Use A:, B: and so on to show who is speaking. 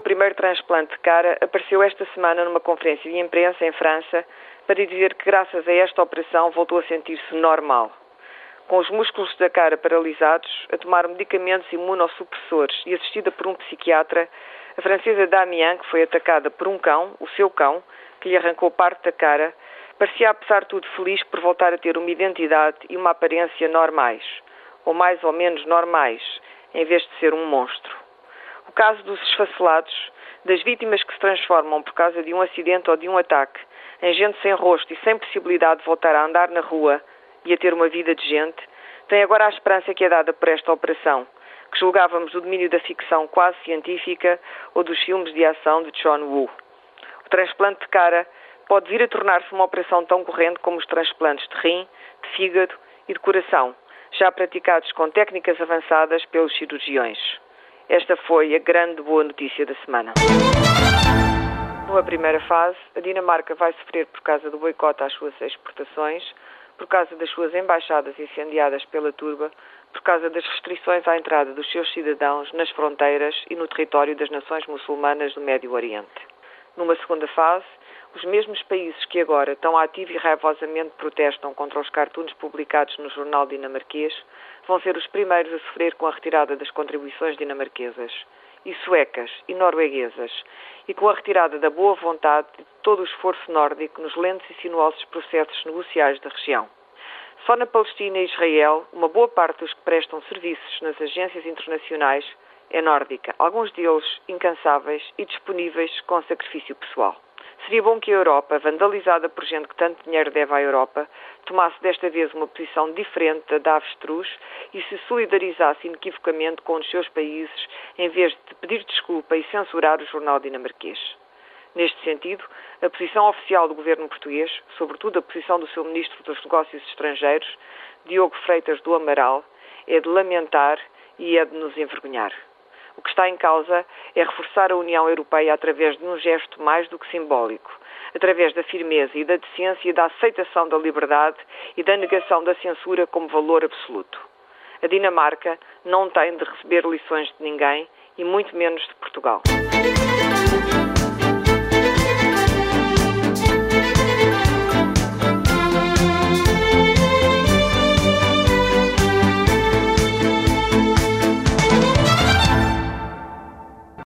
A: primeiro transplante de cara, apareceu esta semana numa conferência de imprensa em França para dizer que, graças a esta operação, voltou a sentir-se normal. Com os músculos da cara paralisados, a tomar medicamentos imunossupressores e assistida por um psiquiatra, a francesa Damien, que foi atacada por um cão, o seu cão, que lhe arrancou parte da cara, parecia, apesar de tudo, feliz por voltar a ter uma identidade e uma aparência normais, ou mais ou menos normais, em vez de ser um monstro. Caso dos esfacelados, das vítimas que se transformam por causa de um acidente ou de um ataque, em gente sem rosto e sem possibilidade de voltar a andar na rua e a ter uma vida de gente, tem agora a esperança que é dada por esta operação, que julgávamos do domínio da ficção quase científica ou dos filmes de ação de John Woo. O transplante de cara pode vir a tornar-se uma operação tão corrente como os transplantes de rim, de fígado e de coração, já praticados com técnicas avançadas pelos cirurgiões. Esta foi a grande boa notícia da semana. Numa primeira fase, a Dinamarca vai sofrer por causa do boicote às suas exportações, por causa das suas embaixadas incendiadas pela turba, por causa das restrições à entrada dos seus cidadãos nas fronteiras e no território das nações muçulmanas do Médio Oriente. Numa segunda fase, os mesmos países que agora tão ativo e raivosamente protestam contra os cartoons publicados no jornal dinamarquês vão ser os primeiros a sofrer com a retirada das contribuições dinamarquesas e suecas e norueguesas e com a retirada da boa vontade de todo o esforço nórdico nos lentos e sinuosos processos negociais da região. Só na Palestina e Israel, uma boa parte dos que prestam serviços nas agências internacionais é nórdica, alguns deles incansáveis e disponíveis com sacrifício pessoal. Seria bom que a Europa, vandalizada por gente que tanto dinheiro deve à Europa, tomasse desta vez uma posição diferente da da avestruz e se solidarizasse inequivocamente com os seus países, em vez de pedir desculpa e censurar o jornal dinamarquês. Neste sentido, a posição oficial do governo português, sobretudo a posição do seu ministro dos Negócios Estrangeiros, Diogo Freitas do Amaral, é de lamentar e é de nos envergonhar. O que está em causa é reforçar a União Europeia através de um gesto mais do que simbólico, através da firmeza e da decência e da aceitação da liberdade e da negação da censura como valor absoluto. A Dinamarca não tem de receber lições de ninguém e muito menos de Portugal.